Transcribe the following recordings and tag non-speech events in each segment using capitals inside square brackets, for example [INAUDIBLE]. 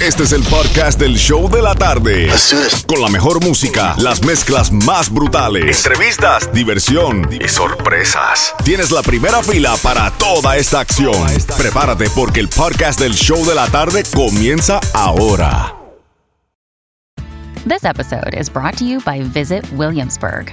Este es el podcast del show de la tarde. Con la mejor música, las mezclas más brutales, entrevistas, diversión y sorpresas. Tienes la primera fila para toda esta acción. Prepárate porque el podcast del show de la tarde comienza ahora. This episode is brought to you by Visit Williamsburg.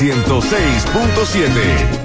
106.7.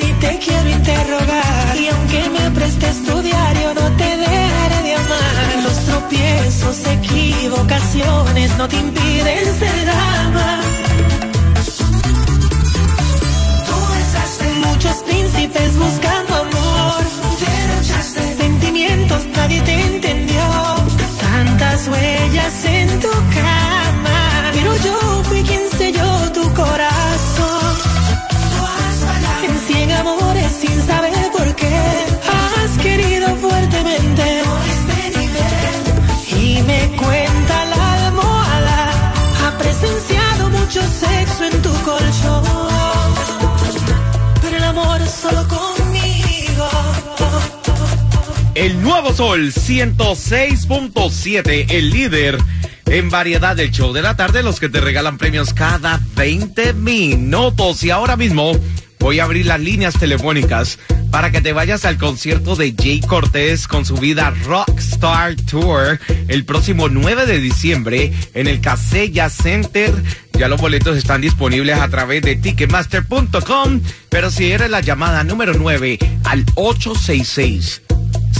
ni te quiero interrogar. Y aunque me prestes tu diario, no te dejaré de amar. Los tropiezos, equivocaciones no te impiden ser Sol 106.7, el líder en variedad del show de la tarde, los que te regalan premios cada 20 minutos. Y ahora mismo voy a abrir las líneas telefónicas para que te vayas al concierto de Jay Cortés con su vida Rockstar Tour el próximo 9 de diciembre en el Casella Center. Ya los boletos están disponibles a través de ticketmaster.com, pero si eres la llamada número 9 al 866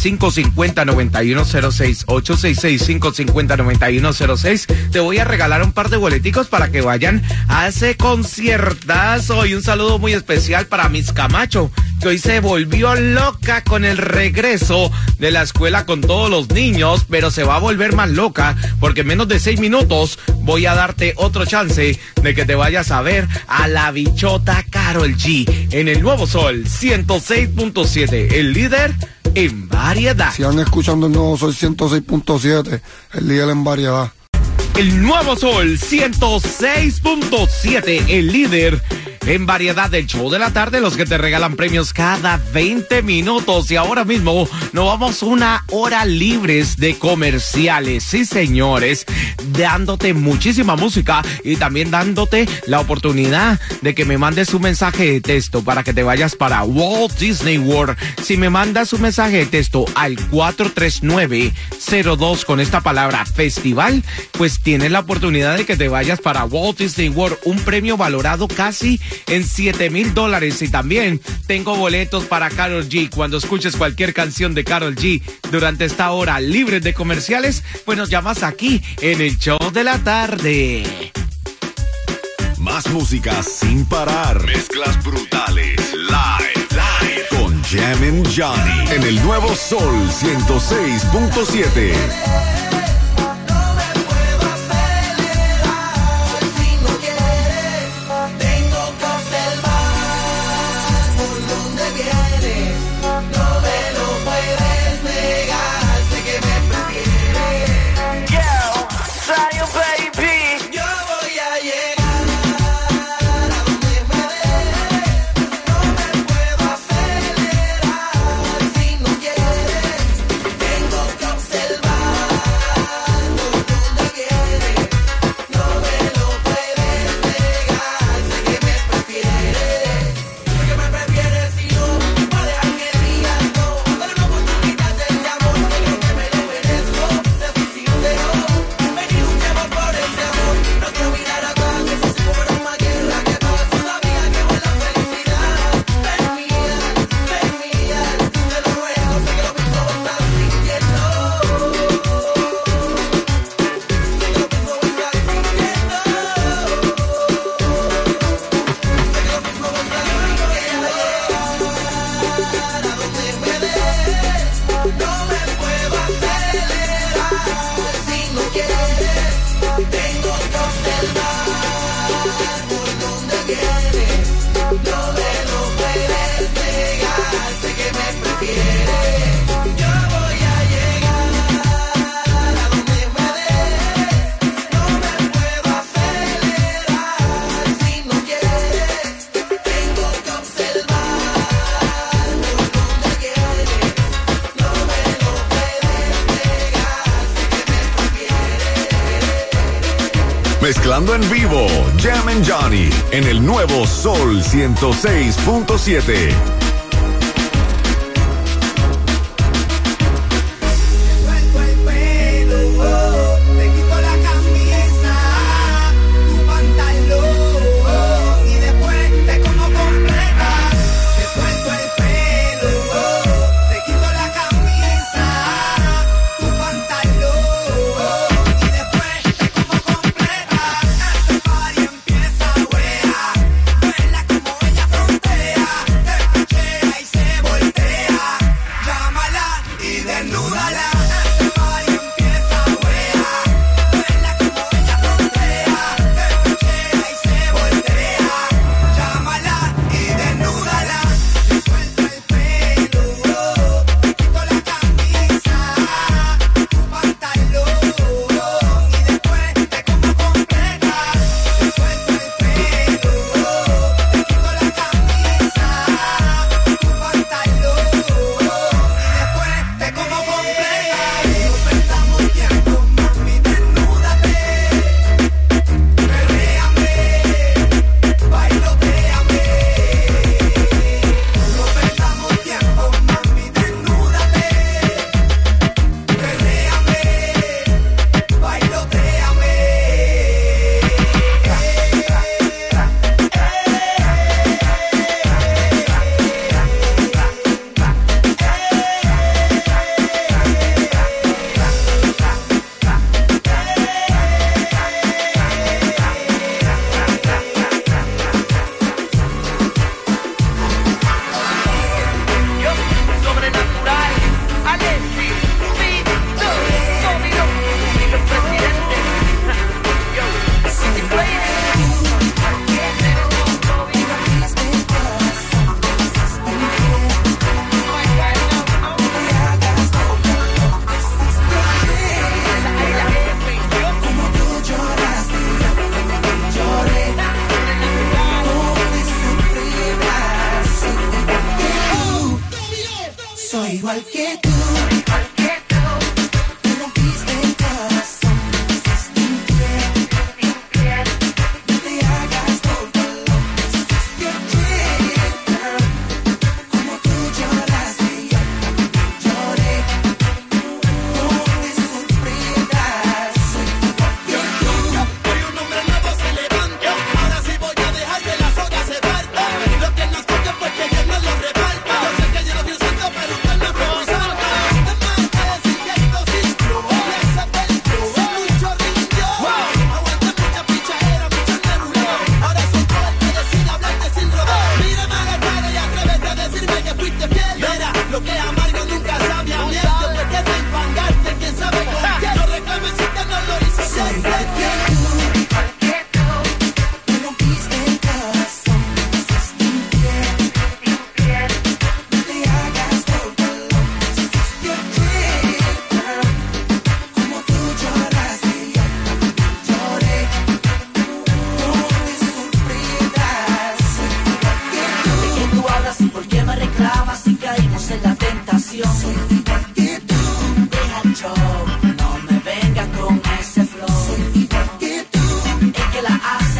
550-9106, 866-550-9106. Te voy a regalar un par de boleticos para que vayan a ese conciertazo. Y un saludo muy especial para Miss Camacho, que hoy se volvió loca con el regreso de la escuela con todos los niños, pero se va a volver más loca porque en menos de seis minutos voy a darte otro chance de que te vayas a ver a la bichota Carol G en el Nuevo Sol 106.7, el líder en variedad. Sigan escuchando el nuevo Sol 106.7, el líder en variedad. El Nuevo Sol 106.7, el líder en variedad del show de la tarde, los que te regalan premios cada 20 minutos. Y ahora mismo nos vamos una hora libres de comerciales, sí señores, dándote muchísima música y también dándote la oportunidad de que me mandes un mensaje de texto para que te vayas para Walt Disney World. Si me mandas un mensaje de texto al 43902 con esta palabra festival, pues tienes la oportunidad de que te vayas para Walt Disney World, un premio valorado casi en 7 mil dólares. Y también tengo boletos para Carol G. Cuando escuches cualquier canción de Carol G durante esta hora libre de comerciales, pues nos llamas aquí en el show de la tarde. Más música sin parar. Mezclas brutales. Live. Live. Con Jammin' Johnny. En el nuevo Sol 106.7. En vivo, Jam and Johnny en el nuevo Sol 106.7.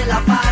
la paz.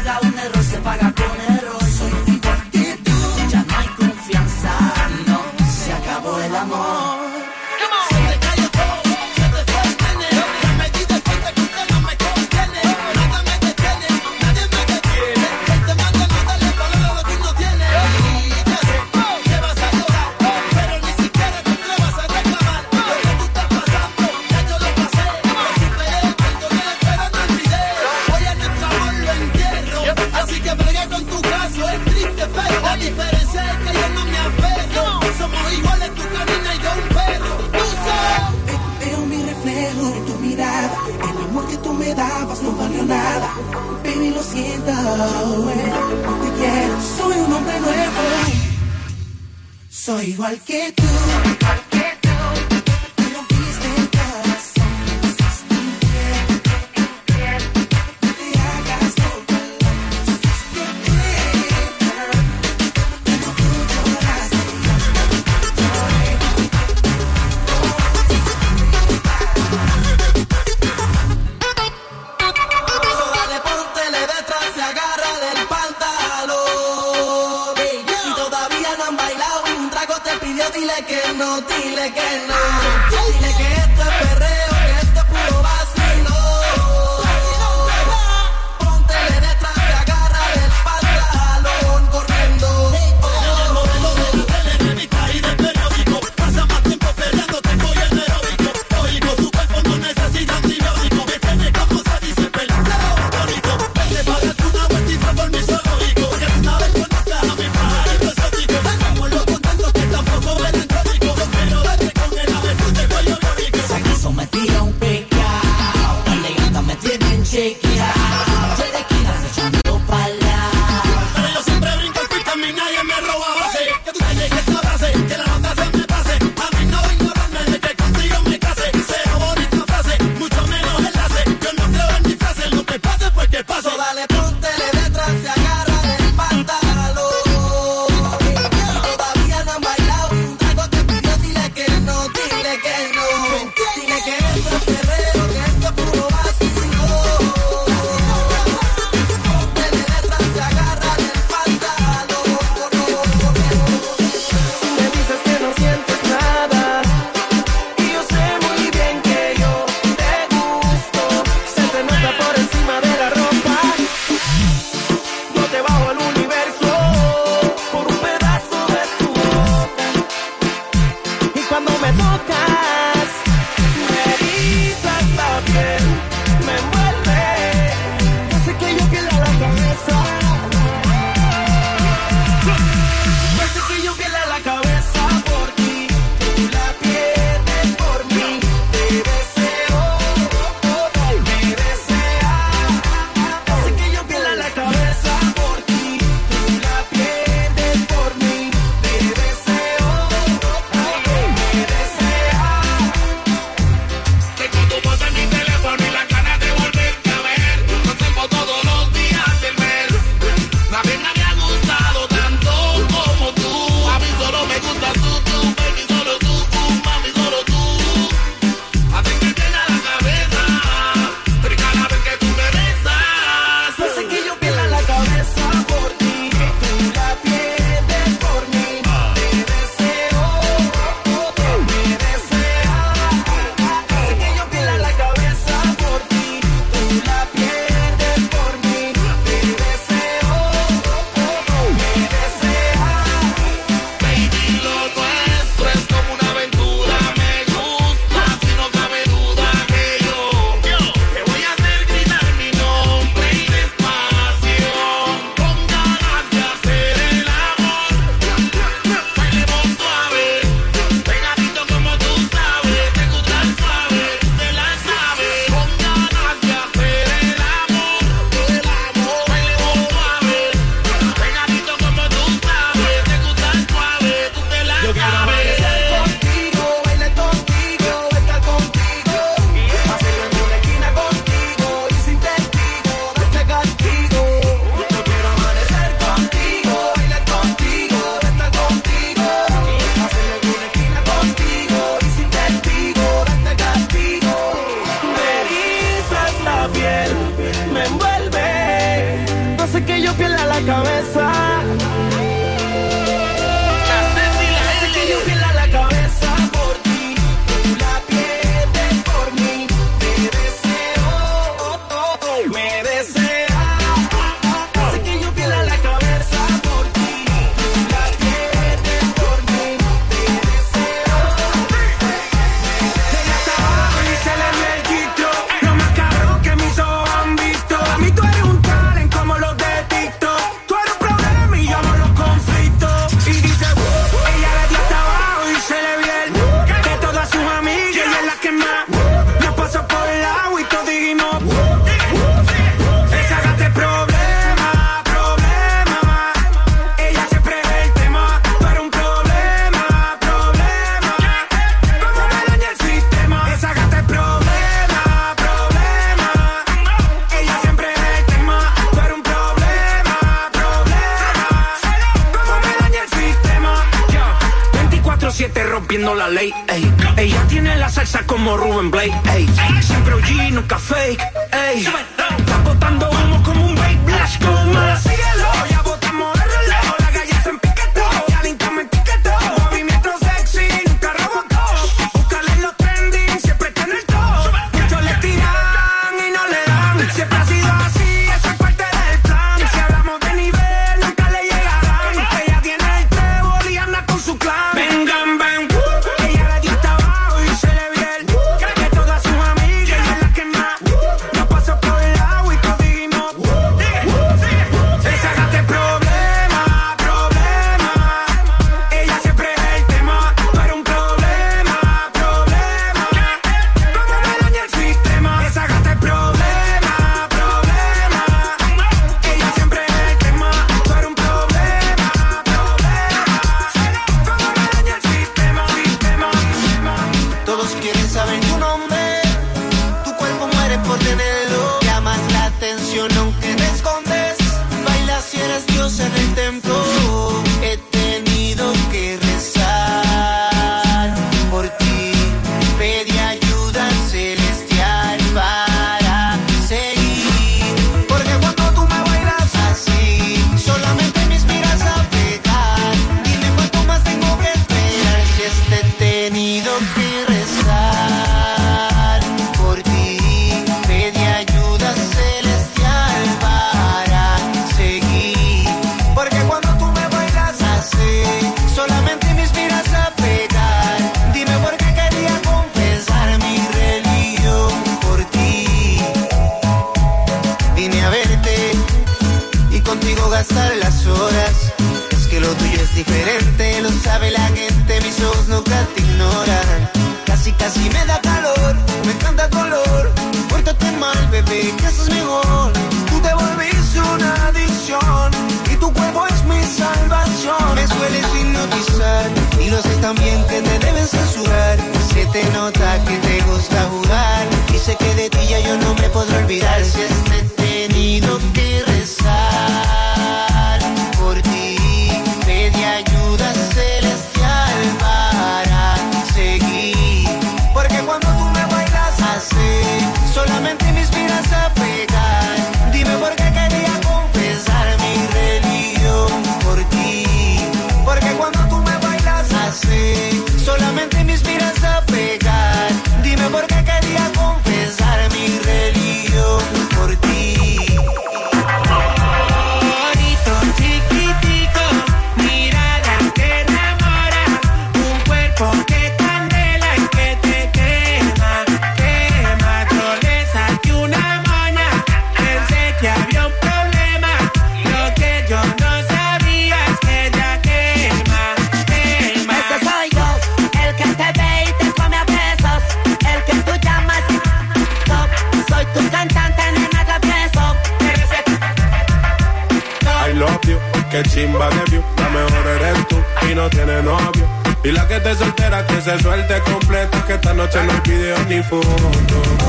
Que chimba de view, la mejor eres tú y no tiene novio. Y la que te soltera que se suelte completa, que esta noche no hay video ni foto.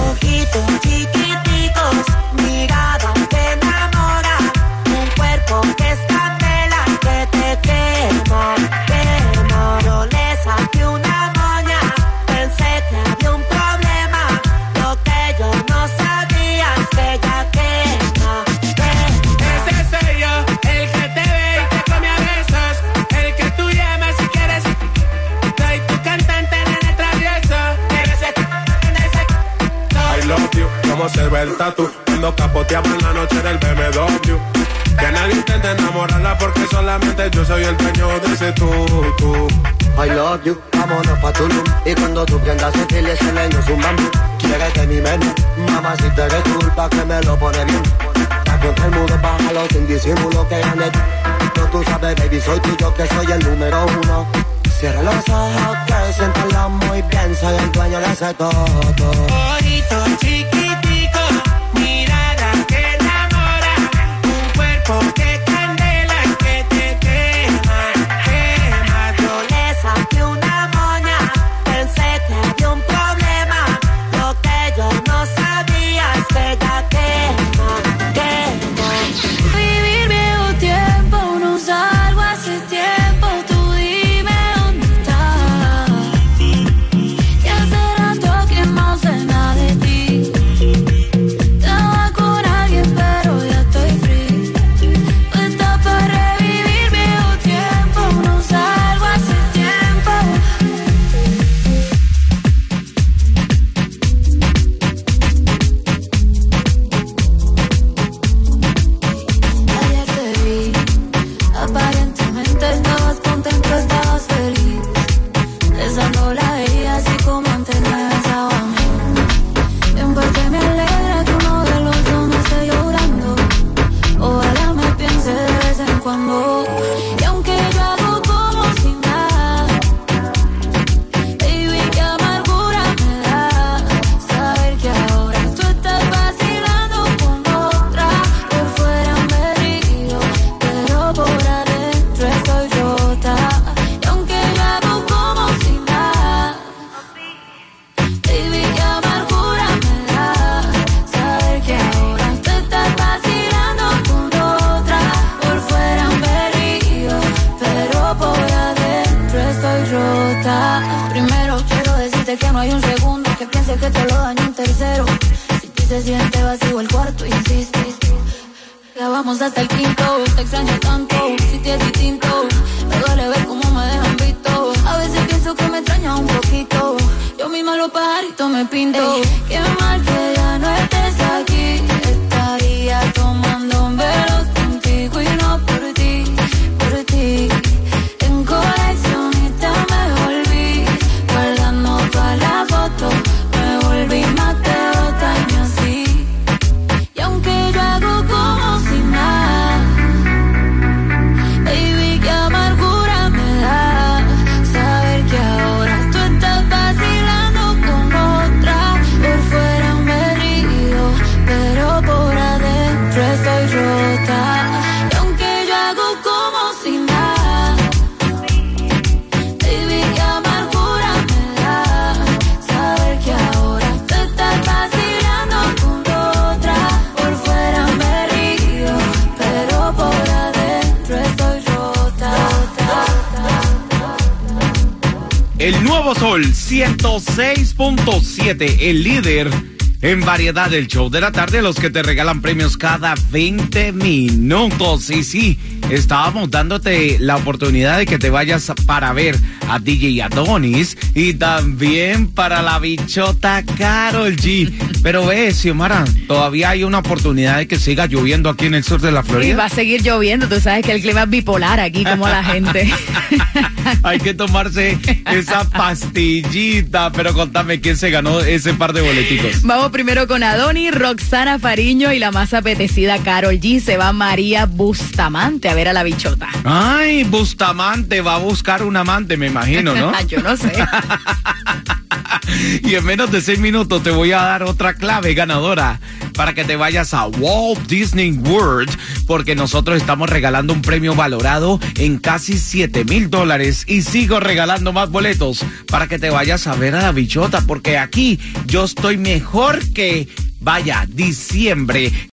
Ojitos chiquititos, mirada que enamora, un cuerpo que escapela, que te quema. cómo se ve el tatu. Cuando capoteamos en la noche del BMW. Que nadie intente enamorarla porque solamente yo soy el dueño de ese tú, tú. I love you, vámonos pa' Tulum Y cuando tú prendas el fil, ese leño es un bambú Quieres mi menú, mamá si te culpa que me lo pone bien Pa' que el mundo bájalo sin disimulo que ande No tú sabes baby, soy tuyo que soy el número uno Cierra los ojos que siéntalo muy bien Soy el dueño de ese todo Ojito chiquitito alma lo pajaritos me pinto. Qué 106.7, el líder en variedad del show de la tarde, los que te regalan premios cada 20 minutos. Y sí, estábamos dándote la oportunidad de que te vayas para ver a DJ Adonis y también para la bichota Carol G. Pero ve, Xiomara, todavía hay una oportunidad de que siga lloviendo aquí en el sur de la Y Florida. va a seguir lloviendo, tú sabes que el clima es bipolar aquí, como la gente. [LAUGHS] Hay que tomarse esa pastillita. Pero contame quién se ganó ese par de boleticos. Vamos primero con Adoni, Roxana Fariño y la más apetecida Carol G. Se va María Bustamante a ver a la bichota. Ay, Bustamante va a buscar un amante, me imagino, ¿no? [LAUGHS] Yo no sé. [LAUGHS] y en menos de seis minutos te voy a dar otra clave ganadora para que te vayas a Walt Disney World, porque nosotros estamos regalando un premio valorado en casi 7 mil dólares y sigo regalando más boletos para que te vayas a ver a la bichota, porque aquí yo estoy mejor que, vaya, diciembre.